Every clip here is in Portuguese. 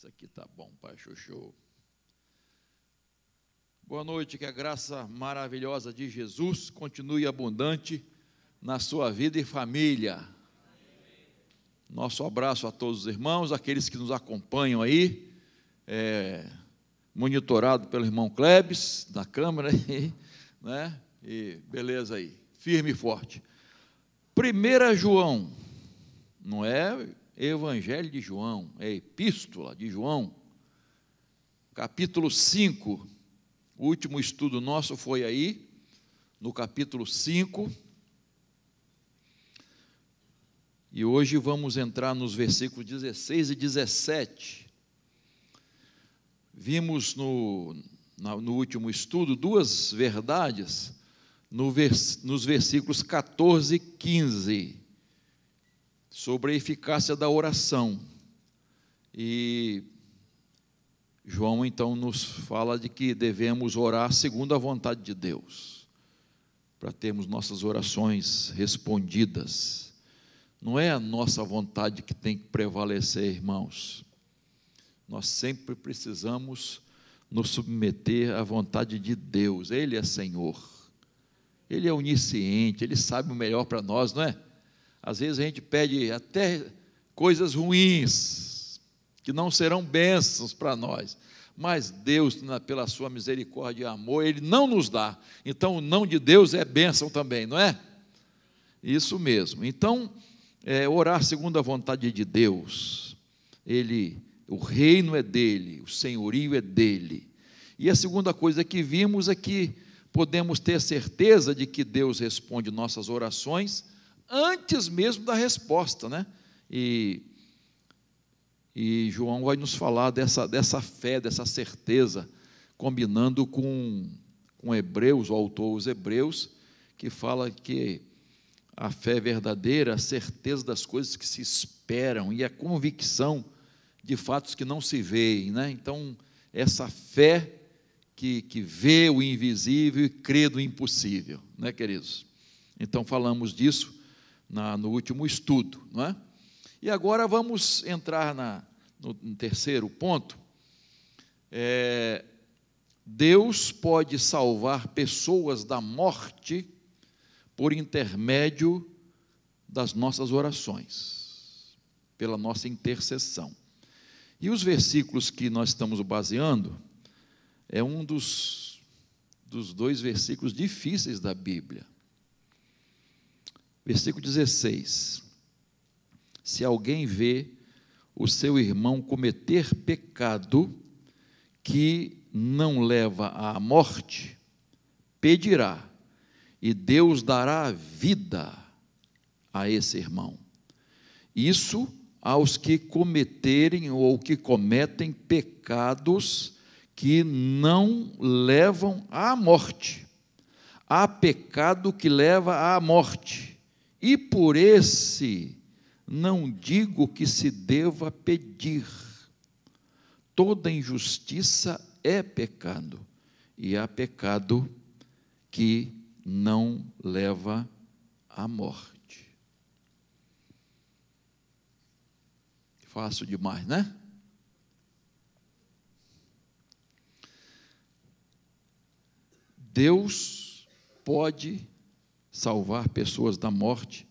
Isso aqui tá bom, Pai Chuchu. Boa noite, que a graça maravilhosa de Jesus continue abundante na sua vida e família. Nosso abraço a todos os irmãos, aqueles que nos acompanham aí, é, monitorado pelo irmão Klebs, na câmera né? E beleza aí, firme e forte. 1 João, não é Evangelho de João, é Epístola de João, capítulo 5. O último estudo nosso foi aí, no capítulo 5. E hoje vamos entrar nos versículos 16 e 17. Vimos no, no último estudo duas verdades no vers, nos versículos 14 e 15 sobre a eficácia da oração. E João então nos fala de que devemos orar segundo a vontade de Deus, para termos nossas orações respondidas. Não é a nossa vontade que tem que prevalecer, irmãos. Nós sempre precisamos nos submeter à vontade de Deus. Ele é Senhor. Ele é onisciente, ele sabe o melhor para nós, não é? Às vezes a gente pede até coisas ruins, que não serão bênçãos para nós. Mas Deus, pela sua misericórdia e amor, Ele não nos dá. Então, o não de Deus é bênção também, não é? Isso mesmo. Então, é, orar segundo a vontade de Deus. Ele, o reino é dele, o senhorio é dele. E a segunda coisa que vimos é que podemos ter certeza de que Deus responde nossas orações antes mesmo da resposta, né? E, e João vai nos falar dessa, dessa fé, dessa certeza, combinando com, com Hebreus, o autor os Hebreus, que fala que a fé verdadeira, a certeza das coisas que se esperam e a convicção de fatos que não se veem, né? Então, essa fé que, que vê o invisível e crê no impossível, né, queridos? Então, falamos disso na, no último estudo. Não é? E agora vamos entrar na, no, no terceiro ponto. É, Deus pode salvar pessoas da morte por intermédio das nossas orações, pela nossa intercessão. E os versículos que nós estamos baseando é um dos, dos dois versículos difíceis da Bíblia. Versículo 16: Se alguém vê o seu irmão cometer pecado que não leva à morte, pedirá, e Deus dará vida a esse irmão. Isso aos que cometerem ou que cometem pecados que não levam à morte. Há pecado que leva à morte e por esse não digo que se deva pedir. Toda injustiça é pecado, e há pecado que não leva à morte. Fácil demais, né? Deus pode salvar pessoas da morte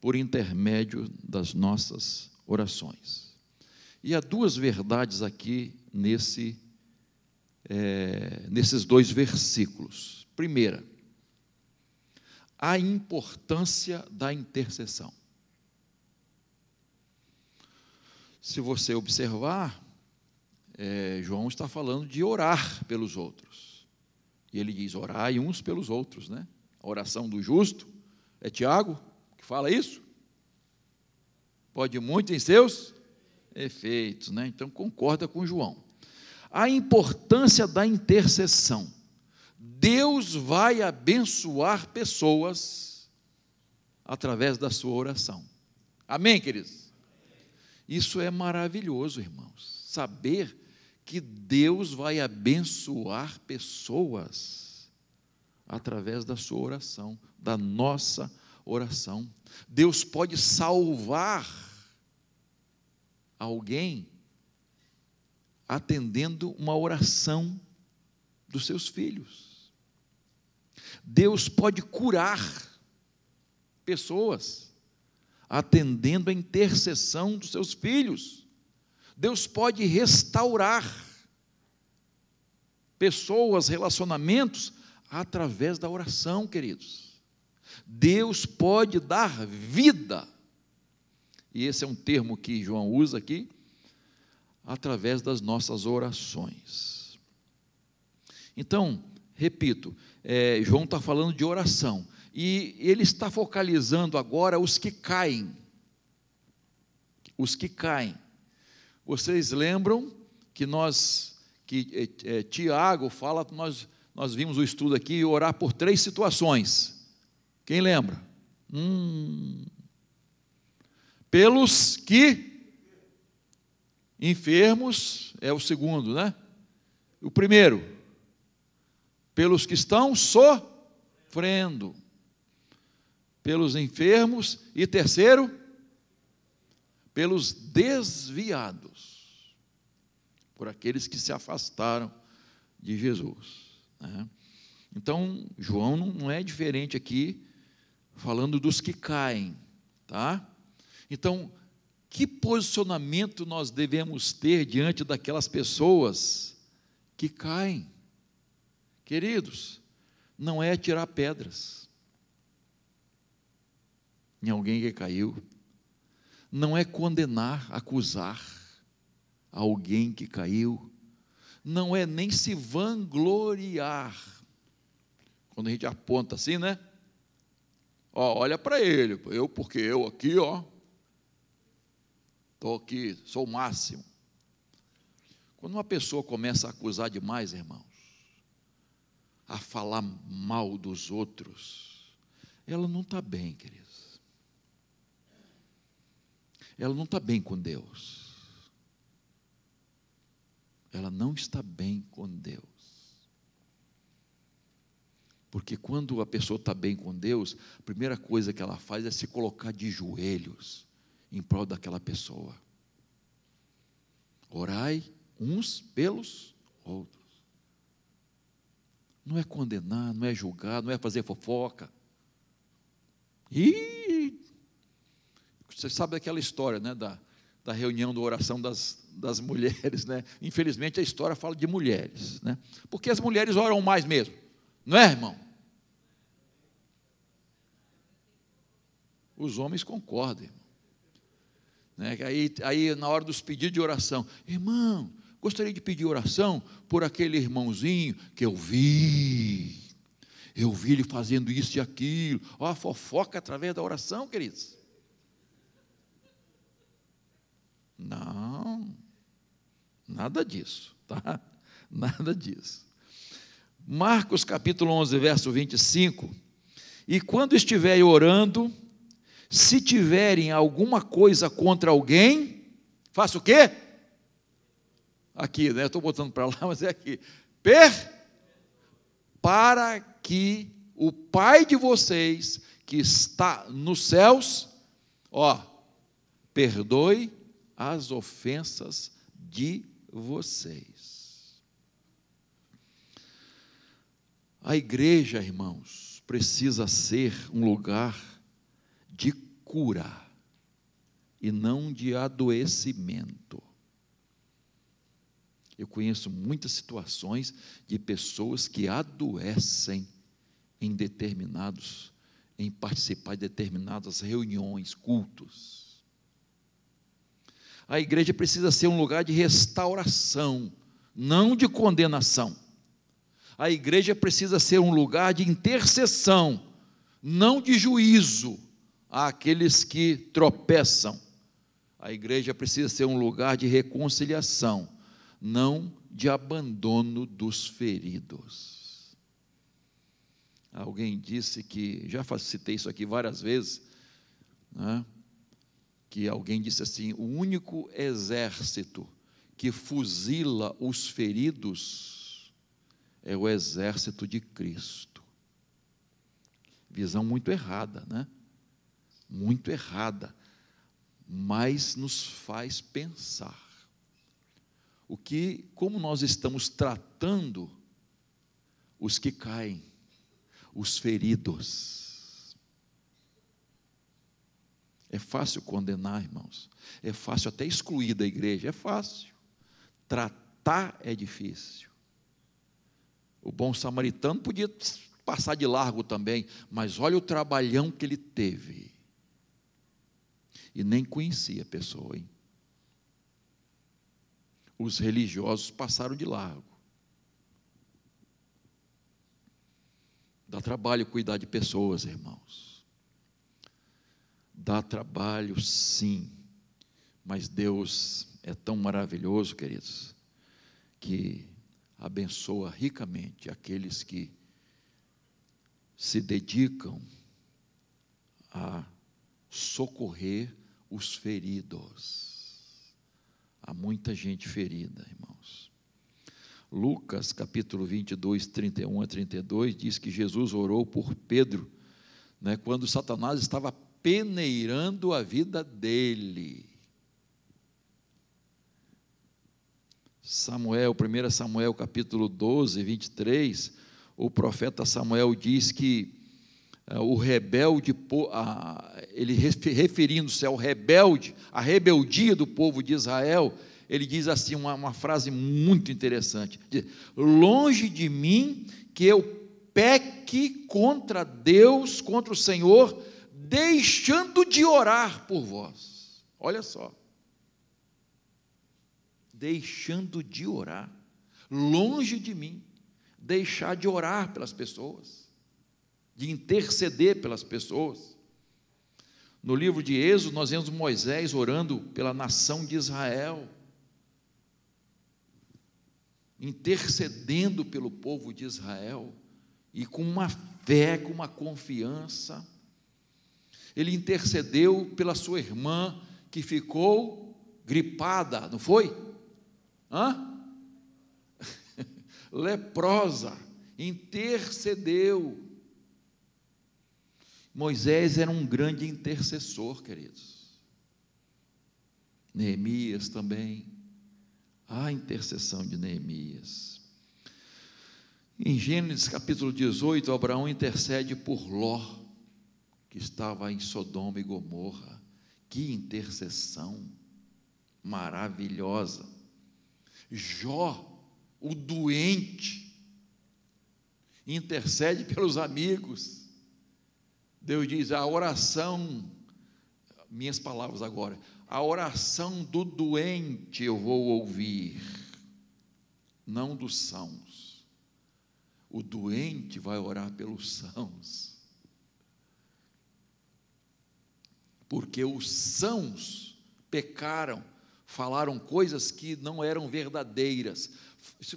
por intermédio das nossas orações. E há duas verdades aqui nesse, é, nesses dois versículos. Primeira, a importância da intercessão. Se você observar, é, João está falando de orar pelos outros. E ele diz: orai uns pelos outros, né? Oração do justo. É Tiago que fala isso? Pode muito em seus efeitos, né? Então concorda com João. A importância da intercessão. Deus vai abençoar pessoas através da sua oração. Amém, queridos? Isso é maravilhoso, irmãos. Saber que Deus vai abençoar pessoas através da sua oração, da nossa oração. Deus pode salvar alguém atendendo uma oração dos seus filhos. Deus pode curar pessoas atendendo a intercessão dos seus filhos. Deus pode restaurar pessoas, relacionamentos através da oração, queridos. Deus pode dar vida. E esse é um termo que João usa aqui, através das nossas orações. Então, repito, é, João está falando de oração, e ele está focalizando agora os que caem. Os que caem. Vocês lembram que nós, que é, é, Tiago fala, nós, nós vimos o estudo aqui, orar por três situações. Quem lembra? Hum, pelos que Enfermos é o segundo, né? O primeiro, pelos que estão sofrendo, pelos enfermos, e terceiro, pelos desviados, por aqueles que se afastaram de Jesus. Né? Então, João não é diferente aqui, falando dos que caem, tá? Então, que posicionamento nós devemos ter diante daquelas pessoas que caem? Queridos, não é tirar pedras em alguém que caiu, não é condenar, acusar alguém que caiu, não é nem se vangloriar. Quando a gente aponta assim, né? Ó, olha para ele, eu porque eu aqui, ó, Estou aqui, sou o máximo. Quando uma pessoa começa a acusar demais, irmãos, a falar mal dos outros, ela não está bem, queridos. Ela não está bem com Deus. Ela não está bem com Deus. Porque quando a pessoa está bem com Deus, a primeira coisa que ela faz é se colocar de joelhos em prol daquela pessoa. Orai uns pelos outros. Não é condenar, não é julgar, não é fazer fofoca. E você sabe aquela história, né, da, da reunião da oração das, das mulheres, né? Infelizmente a história fala de mulheres, né? Porque as mulheres oram mais mesmo, não é, irmão? Os homens concordam, irmão. Né? Aí, aí, na hora dos pedidos de oração, irmão, gostaria de pedir oração por aquele irmãozinho que eu vi. Eu vi ele fazendo isso e aquilo. Ó, a fofoca através da oração, queridos. Não, nada disso, tá? Nada disso. Marcos capítulo 11, verso 25. E quando estiver orando, se tiverem alguma coisa contra alguém, faça o quê? Aqui, né? Estou botando para lá, mas é aqui. Per para que o Pai de vocês, que está nos céus, ó, perdoe as ofensas de vocês. A igreja, irmãos, precisa ser um lugar de cura e não de adoecimento. Eu conheço muitas situações de pessoas que adoecem em determinados, em participar de determinadas reuniões, cultos. A igreja precisa ser um lugar de restauração, não de condenação. A igreja precisa ser um lugar de intercessão, não de juízo àqueles que tropeçam. A igreja precisa ser um lugar de reconciliação, não de abandono dos feridos. Alguém disse que, já citei isso aqui várias vezes, né, que alguém disse assim: o único exército que fuzila os feridos é o exército de Cristo. Visão muito errada, né? muito errada, mas nos faz pensar. o que, como nós estamos tratando os que caem, os feridos. É fácil condenar, irmãos. É fácil até excluir da igreja, é fácil. Tratar é difícil. O bom samaritano podia passar de largo também, mas olha o trabalhão que ele teve. E nem conhecia a pessoa, hein? Os religiosos passaram de largo. Dá trabalho cuidar de pessoas, irmãos. Dá trabalho, sim. Mas Deus é tão maravilhoso, queridos, que abençoa ricamente aqueles que se dedicam a socorrer os feridos. Há muita gente ferida, irmãos. Lucas capítulo 22, 31 a 32 diz que Jesus orou por Pedro, né, quando Satanás estava peneirando a vida dele. Samuel, 1 Samuel capítulo 12, 23, o profeta Samuel diz que uh, o rebelde, ele referindo-se ao rebelde, a rebeldia do povo de Israel, ele diz assim uma, uma frase muito interessante: diz, Longe de mim que eu peque contra Deus, contra o Senhor, deixando de orar por vós. Olha só deixando de orar, longe de mim, deixar de orar pelas pessoas, de interceder pelas pessoas. No livro de Êxodo, nós vemos Moisés orando pela nação de Israel, intercedendo pelo povo de Israel, e com uma fé, com uma confiança. Ele intercedeu pela sua irmã que ficou gripada, não foi? Hã? Leprosa, intercedeu. Moisés era um grande intercessor, queridos. Neemias também. A intercessão de Neemias. Em Gênesis capítulo 18, Abraão intercede por Ló, que estava em Sodoma e Gomorra. Que intercessão maravilhosa. Jó, o doente, intercede pelos amigos. Deus diz: a oração, minhas palavras agora, a oração do doente eu vou ouvir, não dos sãos. O doente vai orar pelos sãos. Porque os sãos pecaram falaram coisas que não eram verdadeiras.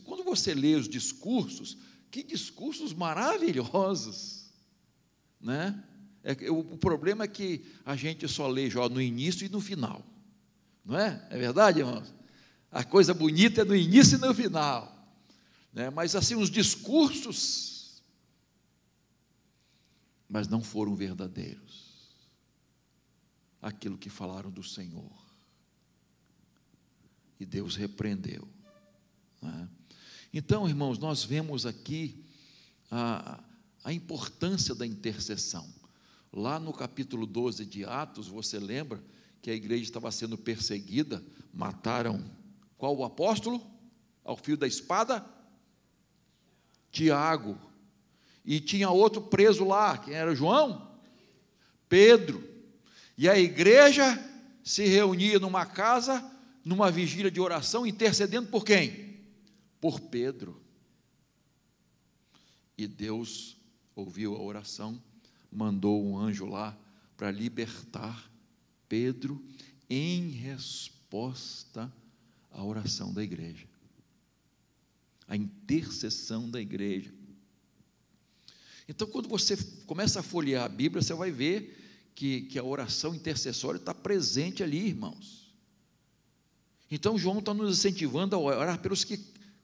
Quando você lê os discursos, que discursos maravilhosos, né? É, o, o problema é que a gente só lê Jó no início e no final, não é? É verdade, irmãos? A coisa bonita é no início e no final, né? Mas assim os discursos, mas não foram verdadeiros. Aquilo que falaram do Senhor e Deus repreendeu. Né? Então, irmãos, nós vemos aqui a, a importância da intercessão. Lá no capítulo 12 de Atos, você lembra que a igreja estava sendo perseguida, mataram qual o apóstolo? Ao fio da espada? Tiago. E tinha outro preso lá, quem era João? Pedro. E a igreja se reunia numa casa numa vigília de oração, intercedendo por quem? Por Pedro. E Deus ouviu a oração, mandou um anjo lá para libertar Pedro em resposta à oração da igreja. A intercessão da igreja. Então, quando você começa a folhear a Bíblia, você vai ver que, que a oração intercessória está presente ali, irmãos. Então João está nos incentivando a orar pelos que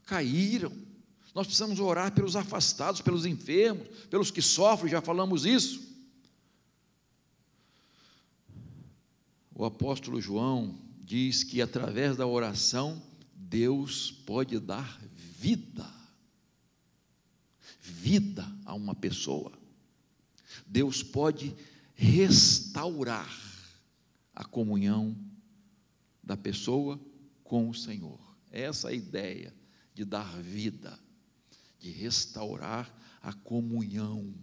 caíram. Nós precisamos orar pelos afastados, pelos enfermos, pelos que sofrem, já falamos isso. O apóstolo João diz que através da oração, Deus pode dar vida, vida a uma pessoa. Deus pode restaurar a comunhão da pessoa com o Senhor. Essa é a ideia de dar vida, de restaurar a comunhão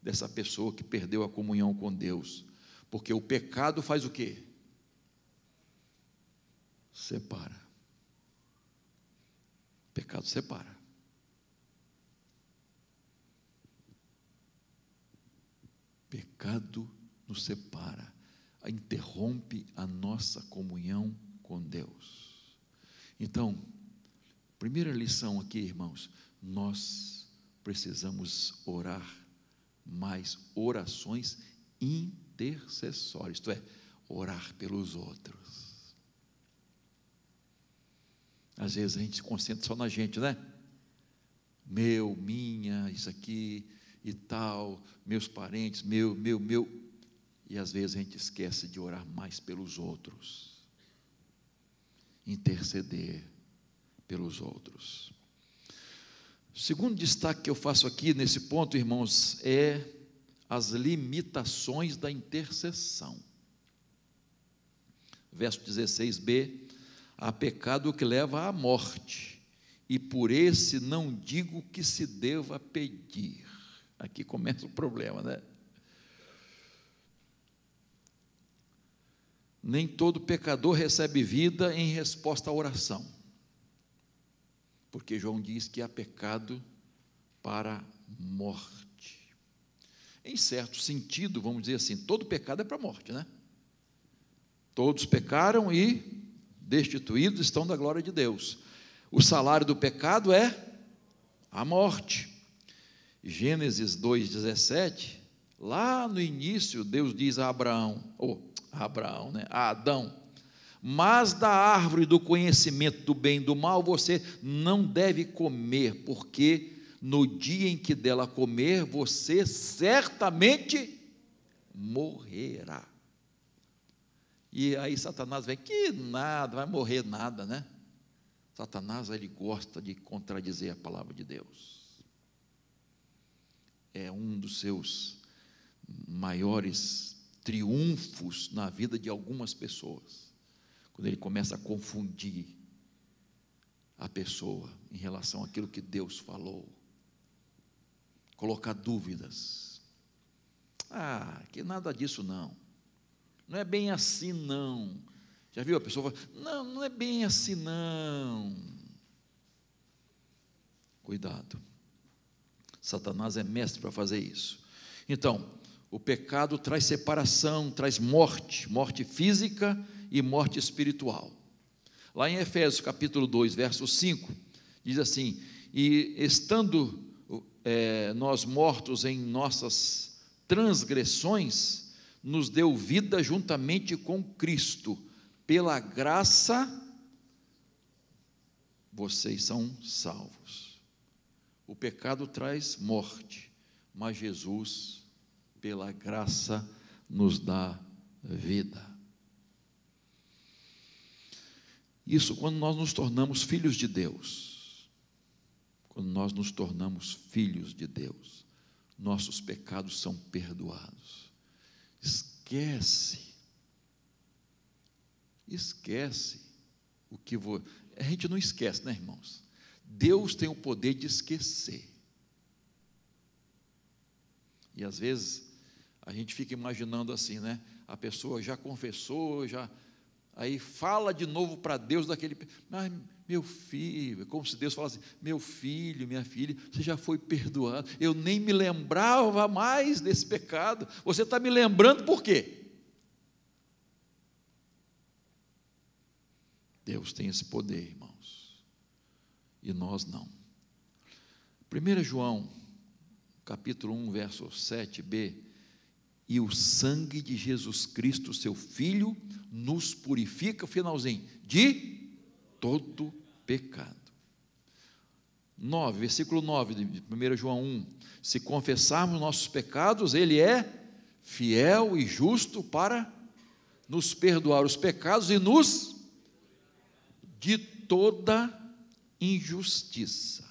dessa pessoa que perdeu a comunhão com Deus. Porque o pecado faz o quê? Separa. O pecado separa. Pecado nos separa, interrompe a nossa comunhão com Deus. Então, primeira lição aqui, irmãos, nós precisamos orar mais orações intercessórias, isto é, orar pelos outros. Às vezes a gente se concentra só na gente, né? Meu, minha, isso aqui e tal, meus parentes, meu, meu, meu. E às vezes a gente esquece de orar mais pelos outros, interceder pelos outros. O segundo destaque que eu faço aqui nesse ponto, irmãos, é as limitações da intercessão. Verso 16b: há pecado que leva à morte, e por esse não digo que se deva pedir. Aqui começa o problema, né? Nem todo pecador recebe vida em resposta à oração porque João diz que há pecado para morte. Em certo sentido, vamos dizer assim, todo pecado é para morte, né? Todos pecaram e destituídos estão da glória de Deus. O salário do pecado é a morte. Gênesis 2,17, lá no início, Deus diz a Abraão, ou a Abraão, né? A Adão, mas da árvore do conhecimento do bem e do mal você não deve comer, porque no dia em que dela comer, você certamente morrerá. E aí Satanás vem, que nada, vai morrer nada, né? Satanás ele gosta de contradizer a palavra de Deus. É um dos seus maiores triunfos na vida de algumas pessoas quando ele começa a confundir a pessoa em relação àquilo que Deus falou, colocar dúvidas. Ah, que nada disso não. Não é bem assim não. Já viu a pessoa fala, não, não é bem assim não. Cuidado. Satanás é mestre para fazer isso. Então, o pecado traz separação, traz morte, morte física e morte espiritual. Lá em Efésios capítulo 2, verso 5, diz assim: E estando é, nós mortos em nossas transgressões, nos deu vida juntamente com Cristo, pela graça, vocês são salvos. O pecado traz morte, mas Jesus, pela graça, nos dá vida. Isso quando nós nos tornamos filhos de Deus. Quando nós nos tornamos filhos de Deus, nossos pecados são perdoados. Esquece. Esquece o que vou. A gente não esquece, né, irmãos? Deus tem o poder de esquecer. E às vezes a gente fica imaginando assim, né? A pessoa já confessou, já Aí fala de novo para Deus daquele. Mas, meu filho, é como se Deus falasse: meu filho, minha filha, você já foi perdoado. Eu nem me lembrava mais desse pecado. Você está me lembrando por quê? Deus tem esse poder, irmãos. E nós não. 1 João, capítulo 1, verso 7b e o sangue de Jesus Cristo, seu Filho, nos purifica, finalzinho, de todo pecado. 9, versículo 9 de 1 João 1: Se confessarmos nossos pecados, Ele é fiel e justo para nos perdoar os pecados e nos de toda injustiça.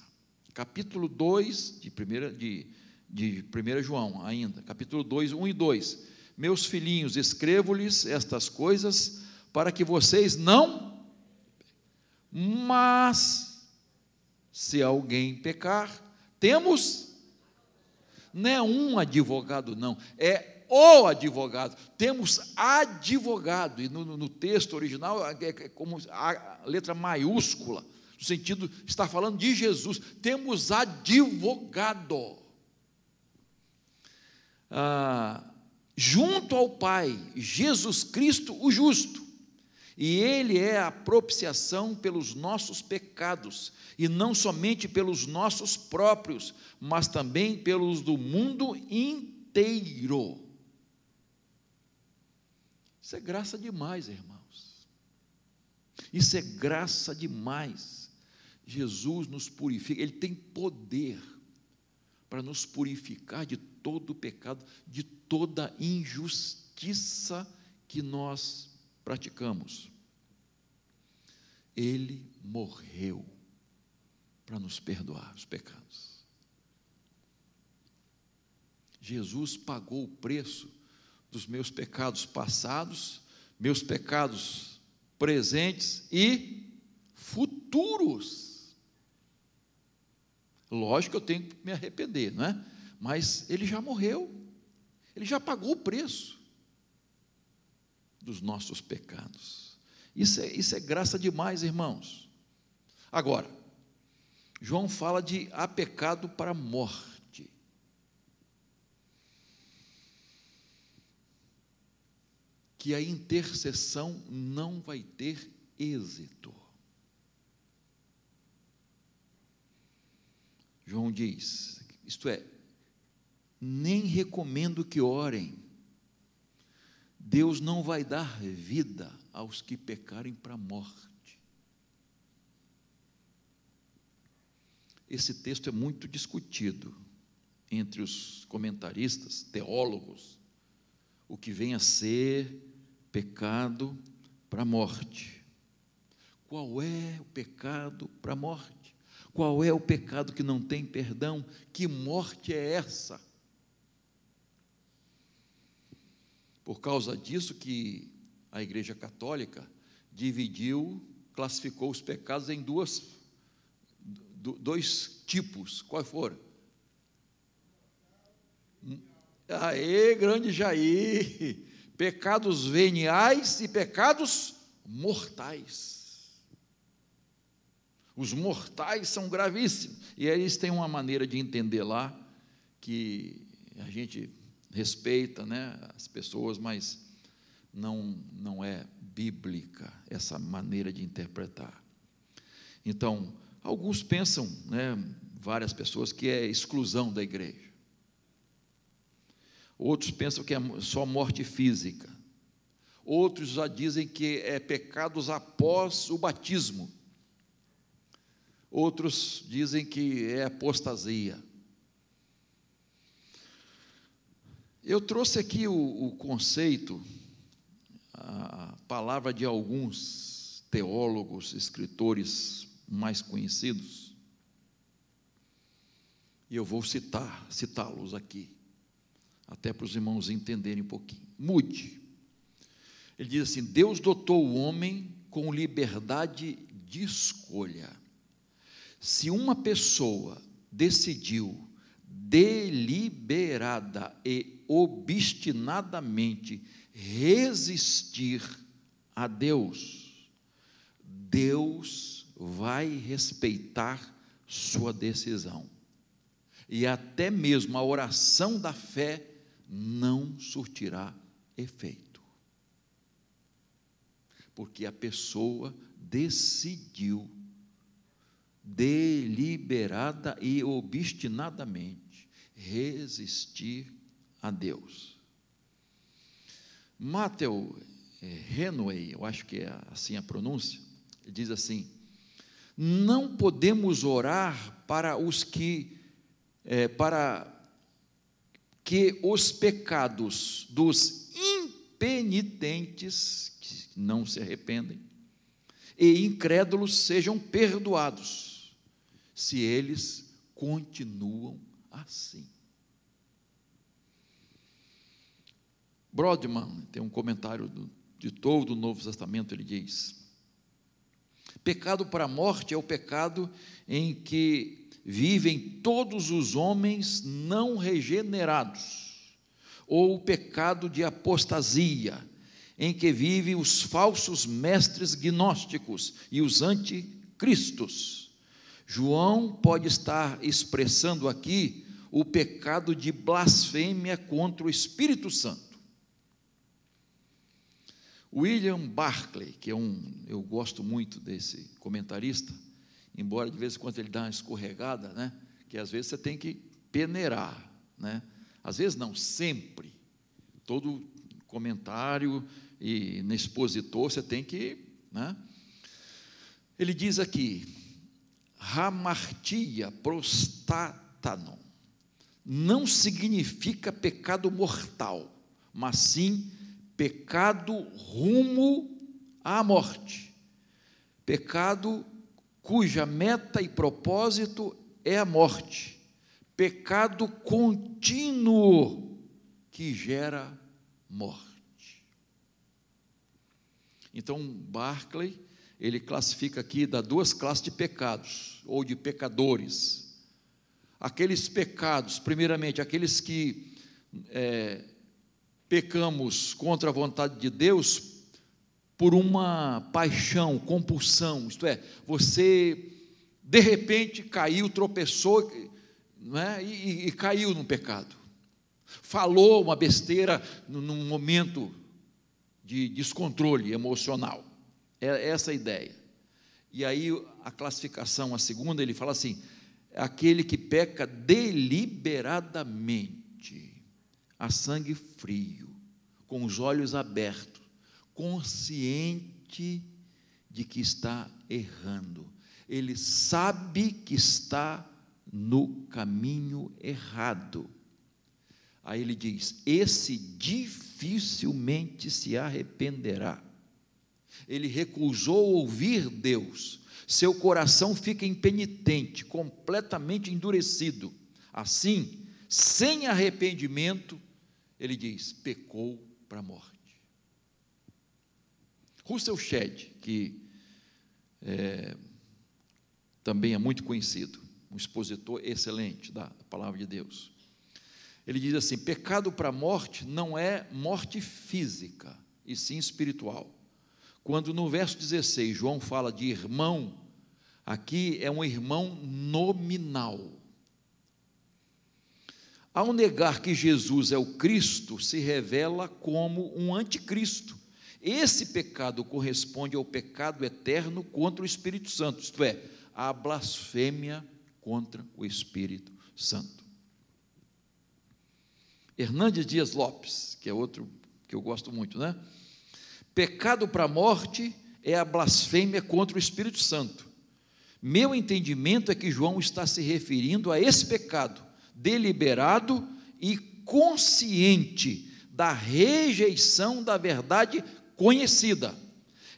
Capítulo 2 de 1 de, de 1 João, ainda, capítulo 2, 1 e 2. Meus filhinhos, escrevo-lhes estas coisas para que vocês não, mas se alguém pecar, temos, não é um advogado, não, é o advogado. Temos advogado, e no, no texto original é, é como a letra maiúscula, no sentido, está falando de Jesus. Temos advogado. Ah, junto ao Pai, Jesus Cristo, o justo. E Ele é a propiciação pelos nossos pecados, e não somente pelos nossos próprios, mas também pelos do mundo inteiro. Isso é graça demais, irmãos. Isso é graça demais. Jesus nos purifica, Ele tem poder para nos purificar de todo pecado, de toda injustiça que nós praticamos. Ele morreu para nos perdoar os pecados. Jesus pagou o preço dos meus pecados passados, meus pecados presentes e futuros. Lógico que eu tenho que me arrepender, não é? Mas ele já morreu, ele já pagou o preço dos nossos pecados. Isso é, isso é graça demais, irmãos. Agora, João fala de há pecado para morte. que a intercessão não vai ter êxito. João diz: isto é, nem recomendo que orem. Deus não vai dar vida aos que pecarem para a morte. Esse texto é muito discutido entre os comentaristas, teólogos, o que vem a ser pecado para a morte. Qual é o pecado para a morte? Qual é o pecado que não tem perdão? Que morte é essa? Por causa disso que a Igreja Católica dividiu, classificou os pecados em duas, dois tipos. Quais foram? Aê, grande Jair! pecados veniais e pecados mortais. Os mortais são gravíssimos. E eles têm uma maneira de entender lá que a gente respeita né, as pessoas, mas não, não é bíblica essa maneira de interpretar. Então, alguns pensam, né, várias pessoas, que é exclusão da igreja. Outros pensam que é só morte física. Outros já dizem que é pecados após o batismo. Outros dizem que é apostasia. Eu trouxe aqui o, o conceito, a palavra de alguns teólogos, escritores mais conhecidos, e eu vou citar, citá-los aqui até para os irmãos entenderem um pouquinho. Mude. Ele diz assim: Deus dotou o homem com liberdade de escolha. Se uma pessoa decidiu deliberada e obstinadamente resistir a Deus, Deus vai respeitar sua decisão. E até mesmo a oração da fé não surtirá efeito. Porque a pessoa decidiu deliberada e obstinadamente resistir a Deus. Matthew Henway, eu acho que é assim a pronúncia, diz assim: não podemos orar para os que, é, para que os pecados dos impenitentes, que não se arrependem, e incrédulos sejam perdoados, se eles continuam assim. Brodman tem um comentário do, de todo o Novo Testamento, ele diz: Pecado para a morte é o pecado em que vivem todos os homens não regenerados, ou o pecado de apostasia, em que vivem os falsos mestres gnósticos e os anticristos. João pode estar expressando aqui o pecado de blasfêmia contra o Espírito Santo. William Barclay, que é um, eu gosto muito desse comentarista, embora de vez em quando ele dá uma escorregada, né? Que às vezes você tem que peneirar, né? Às vezes não, sempre. Todo comentário e no expositor você tem que, né? Ele diz aqui, hamartia prostatanon não significa pecado mortal, mas sim pecado rumo à morte. Pecado cuja meta e propósito é a morte. Pecado contínuo que gera morte. Então, Barclay, ele classifica aqui, dá duas classes de pecados, ou de pecadores. Aqueles pecados, primeiramente, aqueles que é, pecamos contra a vontade de Deus por uma paixão, compulsão, isto é, você de repente caiu, tropeçou é? e, e, caiu no pecado. Falou uma besteira num momento de descontrole emocional. É essa a ideia. E aí a classificação, a segunda, ele fala assim: é aquele que peca deliberadamente a sangue frio, com os olhos abertos, consciente de que está errando. Ele sabe que está no caminho errado. Aí ele diz: esse dificilmente se arrependerá. Ele recusou ouvir Deus, seu coração fica impenitente, completamente endurecido. Assim, sem arrependimento, ele diz: pecou para a morte. Russell Shedd, que é, também é muito conhecido, um expositor excelente da palavra de Deus. Ele diz assim: pecado para a morte não é morte física, e sim espiritual. Quando no verso 16 João fala de irmão, aqui é um irmão nominal. Ao negar que Jesus é o Cristo, se revela como um anticristo. Esse pecado corresponde ao pecado eterno contra o Espírito Santo, isto é, a blasfêmia contra o Espírito Santo. Hernandes Dias Lopes, que é outro que eu gosto muito, né? Pecado para a morte é a blasfêmia contra o Espírito Santo. Meu entendimento é que João está se referindo a esse pecado deliberado e consciente da rejeição da verdade conhecida.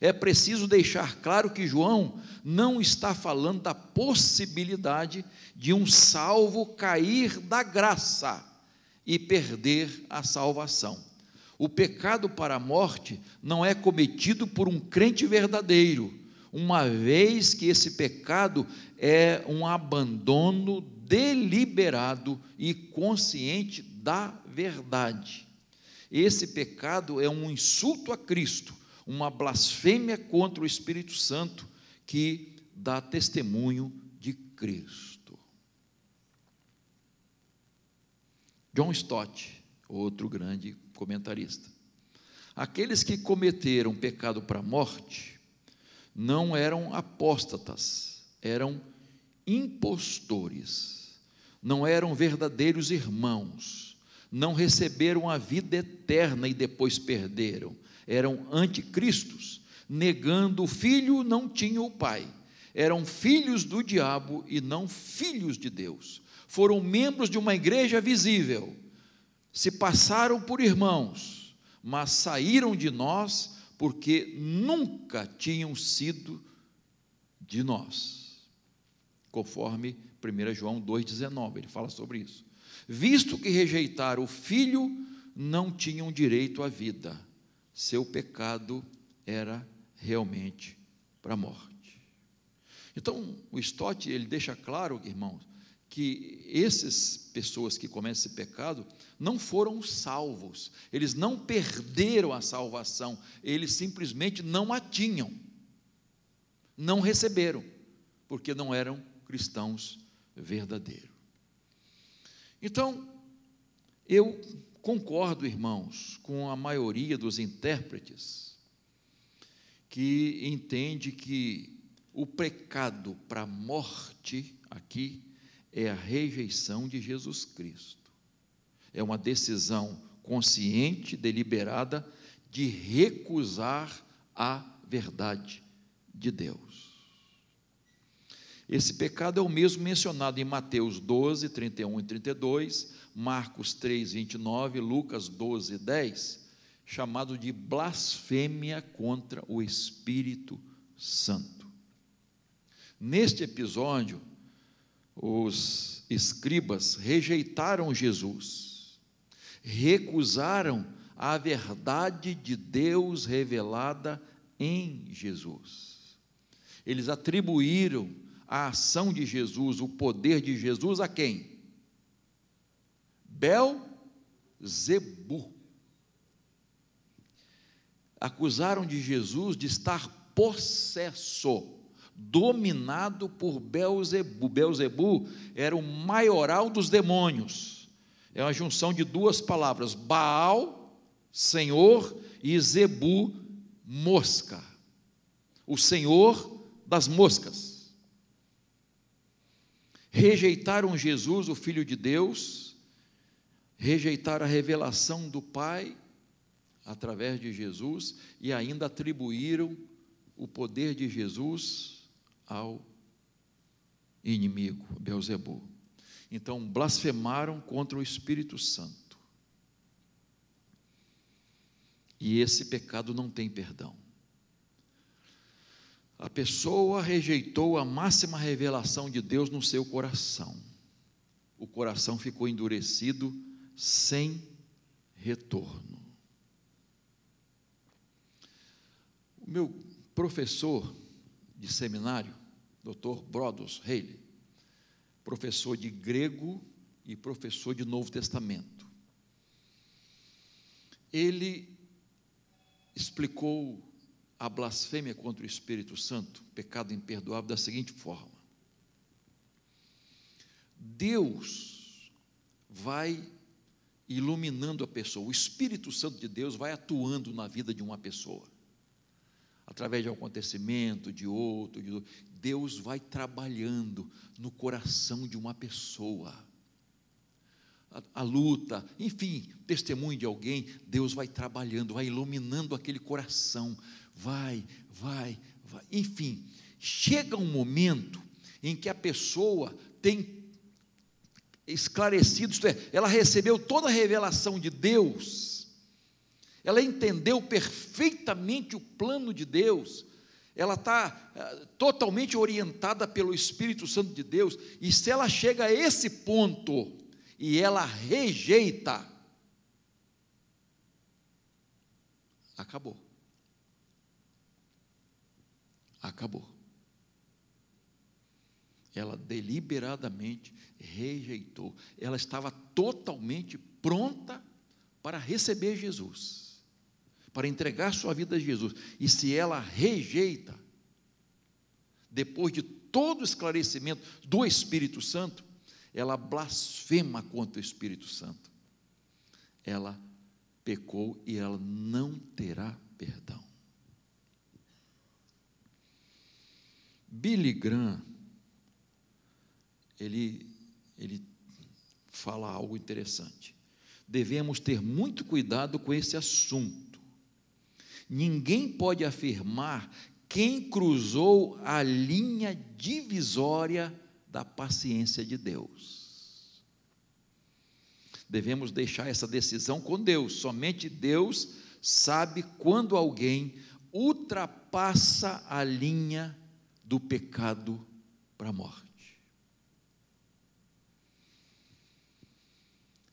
É preciso deixar claro que João não está falando da possibilidade de um salvo cair da graça e perder a salvação. O pecado para a morte não é cometido por um crente verdadeiro, uma vez que esse pecado é um abandono deliberado e consciente da verdade. Esse pecado é um insulto a Cristo, uma blasfêmia contra o Espírito Santo que dá testemunho de Cristo. John Stott, outro grande comentarista. Aqueles que cometeram pecado para a morte não eram apóstatas, eram impostores, não eram verdadeiros irmãos, não receberam a vida eterna e depois perderam, eram anticristos, negando o filho, não tinham o pai, eram filhos do diabo e não filhos de Deus, foram membros de uma igreja visível, se passaram por irmãos, mas saíram de nós porque nunca tinham sido de nós. Conforme 1 João 2,19, ele fala sobre isso. Visto que rejeitaram o filho, não tinham direito à vida. Seu pecado era realmente para a morte. Então, o Stott, ele deixa claro, irmãos, que essas pessoas que cometem esse pecado não foram salvos, eles não perderam a salvação, eles simplesmente não a tinham, não receberam, porque não eram cristãos verdadeiros. Então, eu concordo, irmãos, com a maioria dos intérpretes que entende que o pecado para a morte aqui é a rejeição de Jesus Cristo. É uma decisão consciente, deliberada, de recusar a verdade de Deus. Esse pecado é o mesmo mencionado em Mateus 12, 31 e 32, Marcos 3, 29, Lucas 12, 10, chamado de blasfêmia contra o Espírito Santo. Neste episódio, os escribas rejeitaram Jesus, recusaram a verdade de Deus revelada em Jesus. Eles atribuíram a ação de Jesus, o poder de Jesus a quem? Belzebu. Acusaram de Jesus de estar possesso dominado por Belzebu. Belzebu era o maioral dos demônios. É uma junção de duas palavras: Baal, Senhor, e Zebu, mosca. O Senhor das moscas. Rejeitaram Jesus, o Filho de Deus, rejeitaram a revelação do Pai através de Jesus e ainda atribuíram o poder de Jesus ao inimigo, Beuzebu. Então, blasfemaram contra o Espírito Santo. E esse pecado não tem perdão. A pessoa rejeitou a máxima revelação de Deus no seu coração. O coração ficou endurecido sem retorno. O meu professor de seminário, Dr. Brodos Haley, professor de grego e professor de Novo Testamento. Ele explicou a blasfêmia contra o Espírito Santo, pecado imperdoável, da seguinte forma: Deus vai iluminando a pessoa, o Espírito Santo de Deus vai atuando na vida de uma pessoa através de um acontecimento, de outro, de outro. Deus vai trabalhando no coração de uma pessoa. A, a, luta, enfim, testemunho de alguém, Deus vai trabalhando, vai iluminando aquele coração, vai, vai, vai. Enfim, chega um momento em que a pessoa tem esclarecido, isto é, ela recebeu toda a revelação de Deus ela entendeu perfeitamente o plano de Deus, ela está eh, totalmente orientada pelo Espírito Santo de Deus, e se ela chega a esse ponto e ela rejeita, acabou. Acabou. Ela deliberadamente rejeitou. Ela estava totalmente pronta para receber Jesus para entregar sua vida a Jesus. E se ela rejeita, depois de todo o esclarecimento do Espírito Santo, ela blasfema contra o Espírito Santo. Ela pecou e ela não terá perdão. Billy Graham, ele, ele fala algo interessante. Devemos ter muito cuidado com esse assunto Ninguém pode afirmar quem cruzou a linha divisória da paciência de Deus. Devemos deixar essa decisão com Deus, somente Deus sabe quando alguém ultrapassa a linha do pecado para a morte.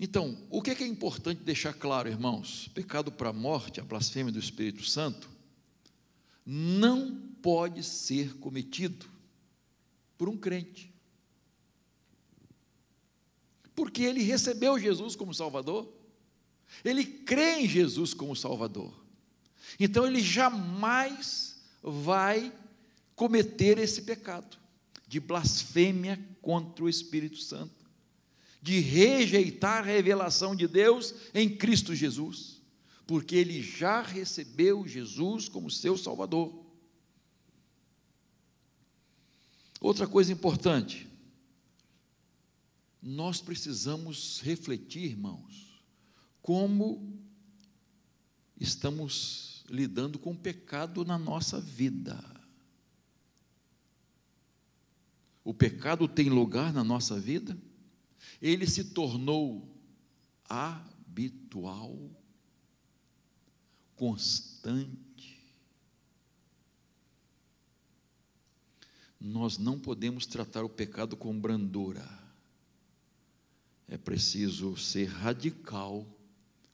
Então, o que é, que é importante deixar claro, irmãos? Pecado para a morte, a blasfêmia do Espírito Santo, não pode ser cometido por um crente. Porque ele recebeu Jesus como Salvador, ele crê em Jesus como Salvador, então ele jamais vai cometer esse pecado de blasfêmia contra o Espírito Santo de rejeitar a revelação de Deus em Cristo Jesus, porque ele já recebeu Jesus como seu Salvador. Outra coisa importante, nós precisamos refletir, irmãos, como estamos lidando com o pecado na nossa vida. O pecado tem lugar na nossa vida? Ele se tornou habitual, constante. Nós não podemos tratar o pecado com brandura. É preciso ser radical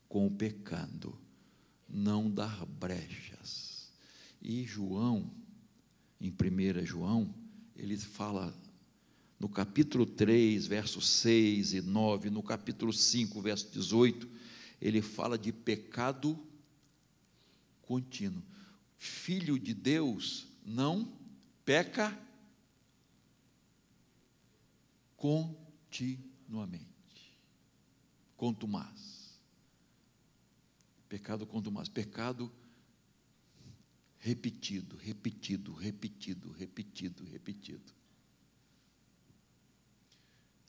com o pecado, não dar brechas. E João, em 1 João, ele fala no capítulo 3, versos 6 e 9, no capítulo 5, verso 18, ele fala de pecado contínuo. Filho de Deus não peca continuamente. Contumaz. Pecado contumaz. Pecado repetido, repetido, repetido, repetido, repetido.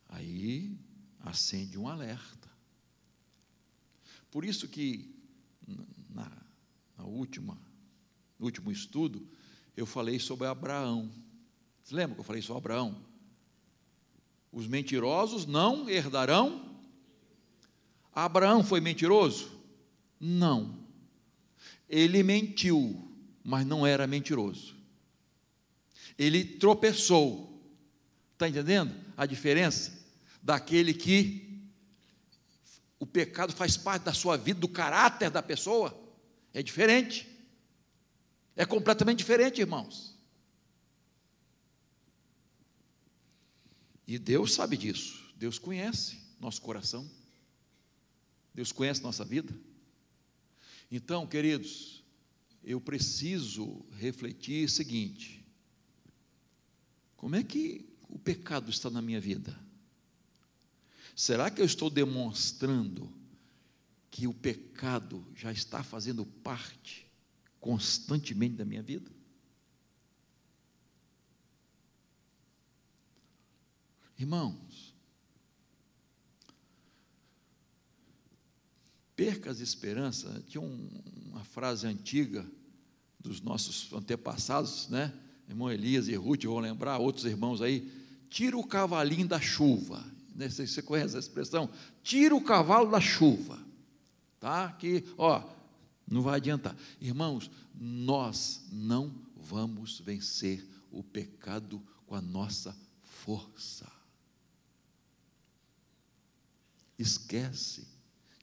Aí acende um alerta. Por isso que na, na última, no último estudo, eu falei sobre Abraão. Você lembra que eu falei sobre Abraão? Os mentirosos não herdarão. Abraão foi mentiroso? Não. Ele mentiu, mas não era mentiroso. Ele tropeçou. Está entendendo a diferença? Daquele que o pecado faz parte da sua vida, do caráter da pessoa, é diferente. É completamente diferente, irmãos. E Deus sabe disso. Deus conhece nosso coração. Deus conhece nossa vida. Então, queridos, eu preciso refletir o seguinte: como é que o pecado está na minha vida? Será que eu estou demonstrando que o pecado já está fazendo parte constantemente da minha vida? Irmãos, perca as esperanças. Tinha um, uma frase antiga dos nossos antepassados, né? Irmão Elias e Ruth, vão lembrar, outros irmãos aí. Tira o cavalinho da chuva né, você conhece a expressão? Tira o cavalo da chuva, tá? Que, ó, não vai adiantar. Irmãos, nós não vamos vencer o pecado com a nossa força. Esquece,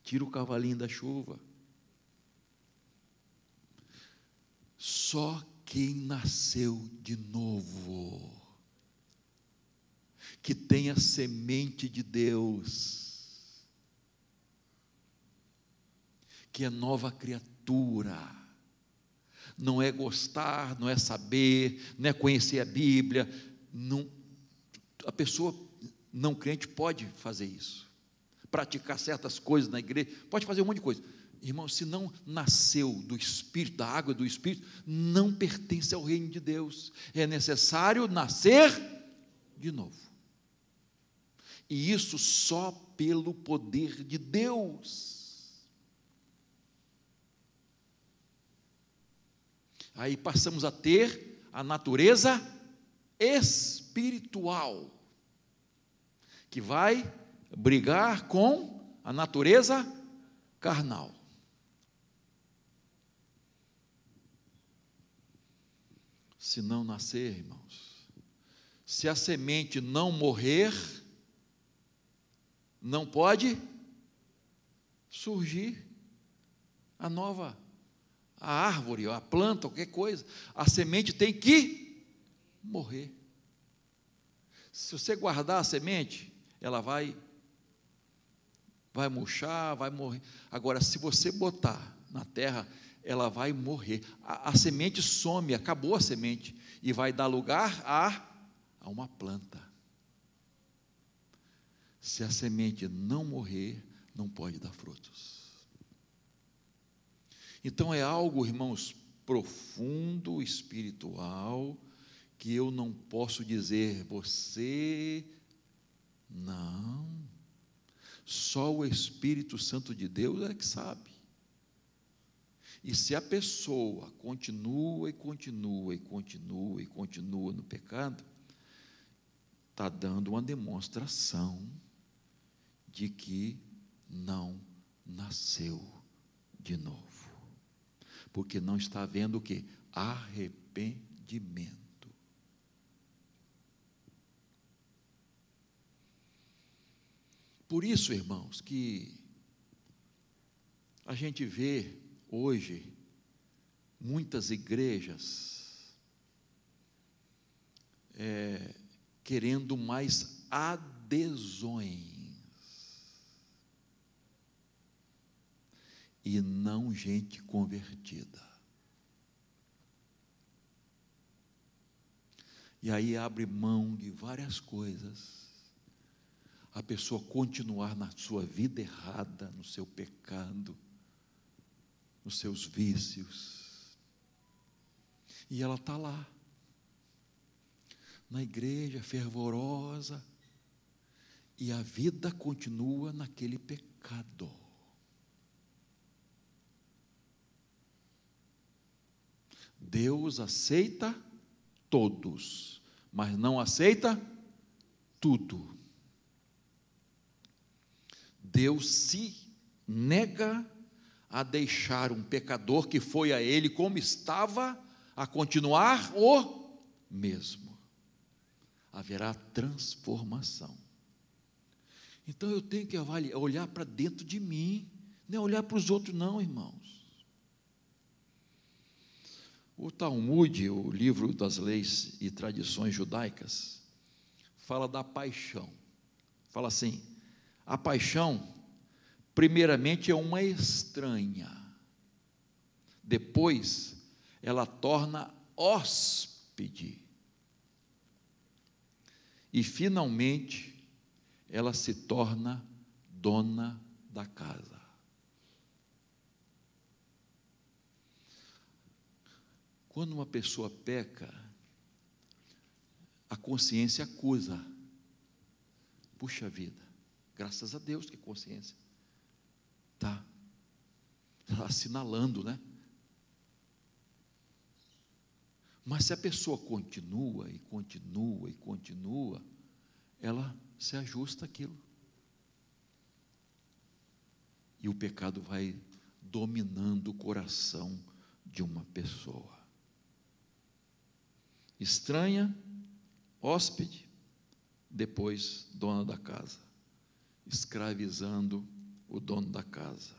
tira o cavalinho da chuva. Só quem nasceu de novo que tem a semente de Deus, que é nova criatura, não é gostar, não é saber, não é conhecer a Bíblia, não, a pessoa não crente pode fazer isso, praticar certas coisas na igreja, pode fazer um monte de coisa. Irmão, se não nasceu do Espírito, da água do Espírito, não pertence ao reino de Deus. É necessário nascer de novo. E isso só pelo poder de Deus. Aí passamos a ter a natureza espiritual, que vai brigar com a natureza carnal. Se não nascer, irmãos, se a semente não morrer, não pode surgir a nova a árvore, a planta, qualquer coisa. A semente tem que morrer. Se você guardar a semente, ela vai vai murchar, vai morrer. Agora, se você botar na terra, ela vai morrer. A, a, semente some, acabou a semente, e vai dar lugar a, a uma planta. Se a semente não morrer, não pode dar frutos. Então é algo, irmãos, profundo, espiritual, que eu não posso dizer, você não. Só o Espírito Santo de Deus é que sabe. E se a pessoa continua e continua e continua e continua no pecado, está dando uma demonstração de que não nasceu de novo. Porque não está havendo o que? Arrependimento. Por isso, irmãos, que a gente vê hoje muitas igrejas é, querendo mais adesões e não gente convertida. E aí abre mão de várias coisas, a pessoa continuar na sua vida errada, no seu pecado, nos seus vícios. E ela está lá, na igreja fervorosa, e a vida continua naquele pecado. Deus aceita todos, mas não aceita tudo. Deus se nega a deixar um pecador que foi a ele como estava, a continuar o mesmo. Haverá transformação. Então eu tenho que olhar para dentro de mim, não é olhar para os outros, não, irmãos. O Talmud, o livro das leis e tradições judaicas, fala da paixão. Fala assim: a paixão, primeiramente, é uma estranha, depois, ela torna hóspede, e finalmente, ela se torna dona da casa. Quando uma pessoa peca, a consciência acusa. Puxa vida, graças a Deus que consciência está tá assinalando, né? Mas se a pessoa continua e continua e continua, ela se ajusta aquilo. E o pecado vai dominando o coração de uma pessoa estranha, hóspede, depois dona da casa, escravizando o dono da casa.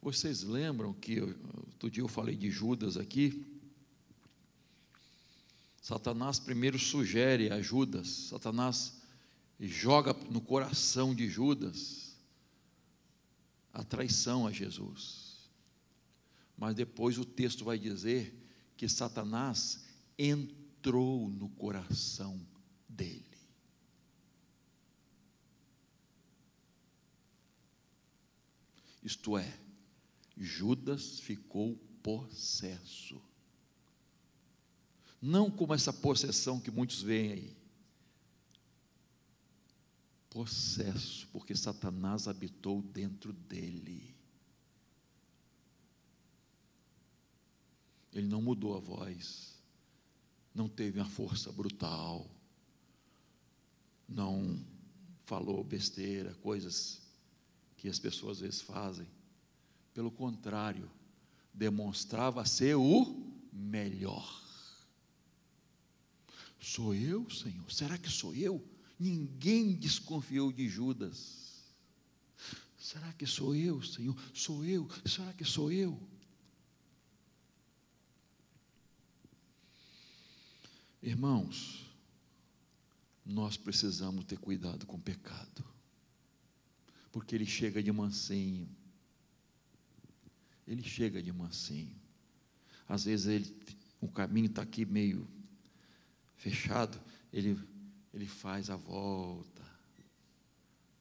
Vocês lembram que outro dia eu falei de Judas aqui? Satanás primeiro sugere a Judas, Satanás joga no coração de Judas a traição a Jesus. Mas depois o texto vai dizer que Satanás entrou no coração dele. Isto é, Judas ficou possesso. Não como essa possessão que muitos veem aí. Possesso, porque Satanás habitou dentro dele. Ele não mudou a voz, não teve uma força brutal, não falou besteira, coisas que as pessoas às vezes fazem. Pelo contrário, demonstrava ser o melhor. Sou eu, Senhor? Será que sou eu? Ninguém desconfiou de Judas. Será que sou eu, Senhor? Sou eu? Será que sou eu? Irmãos, nós precisamos ter cuidado com o pecado, porque ele chega de mansinho. Ele chega de mansinho. Às vezes ele, o caminho está aqui meio fechado, ele, ele faz a volta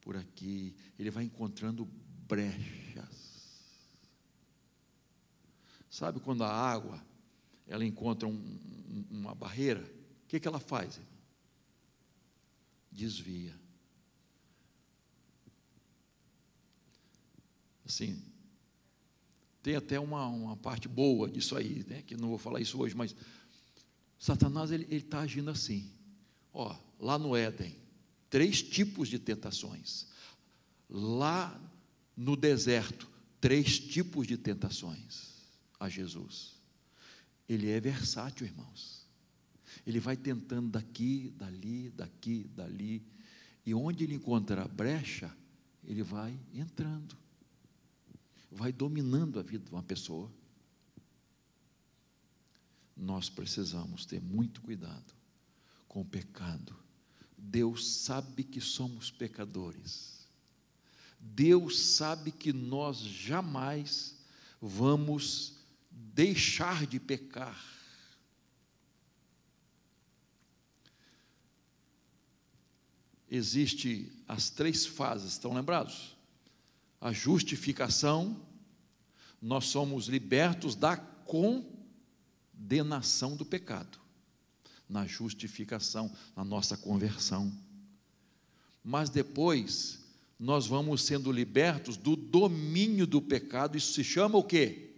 por aqui, ele vai encontrando brechas. Sabe quando a água ela encontra um, uma barreira, o que, que ela faz? Desvia. Assim, tem até uma, uma parte boa disso aí, né, que não vou falar isso hoje, mas Satanás ele está agindo assim. Ó, lá no Éden, três tipos de tentações. Lá no deserto, três tipos de tentações a Jesus. Ele é versátil, irmãos. Ele vai tentando daqui, dali, daqui, dali. E onde ele encontra a brecha, ele vai entrando. Vai dominando a vida de uma pessoa. Nós precisamos ter muito cuidado com o pecado. Deus sabe que somos pecadores. Deus sabe que nós jamais vamos deixar de pecar. Existe as três fases, estão lembrados? A justificação, nós somos libertos da condenação do pecado. Na justificação, na nossa conversão. Mas depois, nós vamos sendo libertos do domínio do pecado, isso se chama o quê?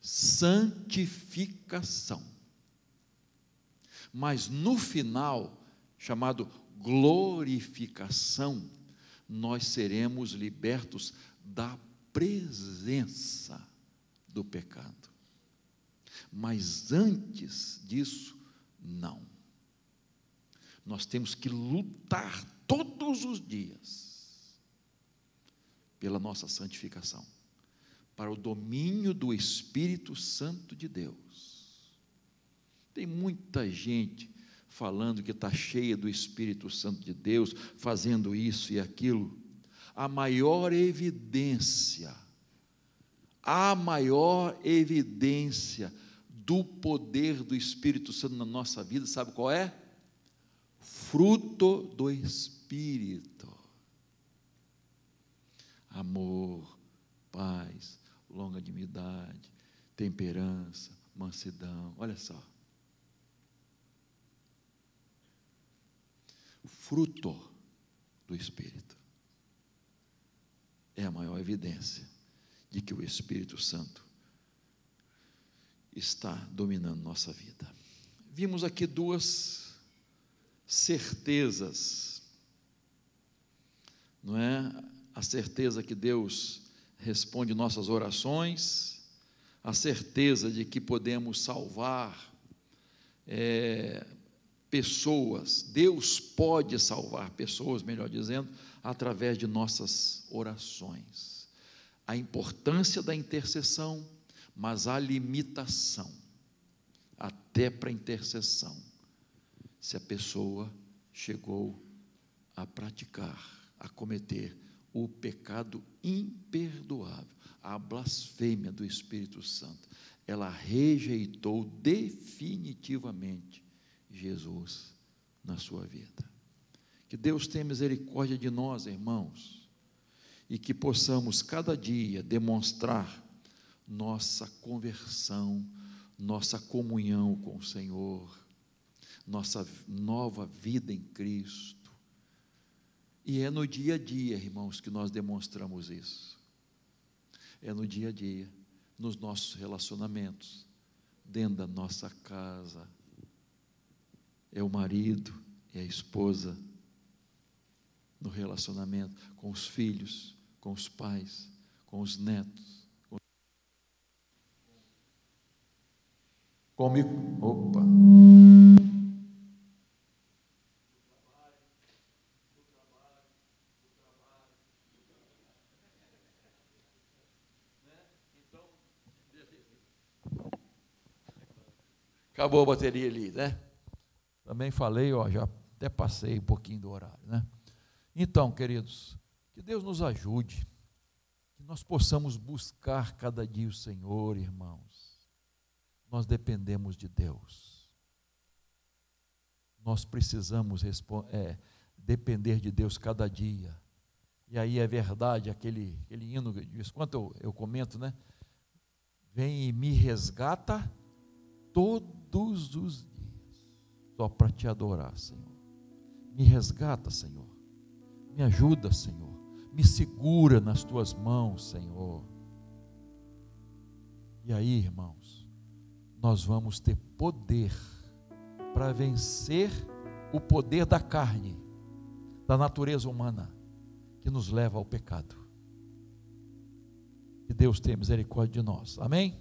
Santificação. Mas no final, chamado glorificação, nós seremos libertos da presença do pecado. Mas antes disso, não. Nós temos que lutar todos os dias pela nossa santificação para o domínio do Espírito Santo de Deus. Tem muita gente falando que está cheia do Espírito Santo de Deus, fazendo isso e aquilo. A maior evidência, a maior evidência do poder do Espírito Santo na nossa vida, sabe qual é? Fruto do Espírito. Amor, paz, longanimidade, temperança, mansidão. Olha só. O fruto do Espírito é a maior evidência de que o Espírito Santo está dominando nossa vida. Vimos aqui duas certezas, não é? A certeza que Deus responde nossas orações, a certeza de que podemos salvar é, pessoas, Deus pode salvar pessoas, melhor dizendo, através de nossas orações. A importância da intercessão, mas a limitação, até para intercessão, se a pessoa chegou a praticar, a cometer o pecado imperdoável, a blasfêmia do Espírito Santo. Ela rejeitou definitivamente Jesus na sua vida. Que Deus tenha misericórdia de nós, irmãos, e que possamos cada dia demonstrar nossa conversão, nossa comunhão com o Senhor, nossa nova vida em Cristo e é no dia a dia, irmãos, que nós demonstramos isso. É no dia a dia, nos nossos relacionamentos, dentro da nossa casa. É o marido, é a esposa, no relacionamento com os filhos, com os pais, com os netos. Comigo. Opa! Acabou a bateria ali, né? Também falei, ó, já até passei um pouquinho do horário, né? Então, queridos, que Deus nos ajude, que nós possamos buscar cada dia o Senhor, irmãos. Nós dependemos de Deus. Nós precisamos é, depender de Deus cada dia. E aí é verdade aquele, aquele hino, de vez quando eu, eu comento, né? Vem e me resgata todos os dias, só para te adorar, Senhor. Me resgata, Senhor. Me ajuda, Senhor. Me segura nas tuas mãos, Senhor. E aí, irmãos, nós vamos ter poder para vencer o poder da carne, da natureza humana, que nos leva ao pecado. Que Deus tenha misericórdia de nós. Amém?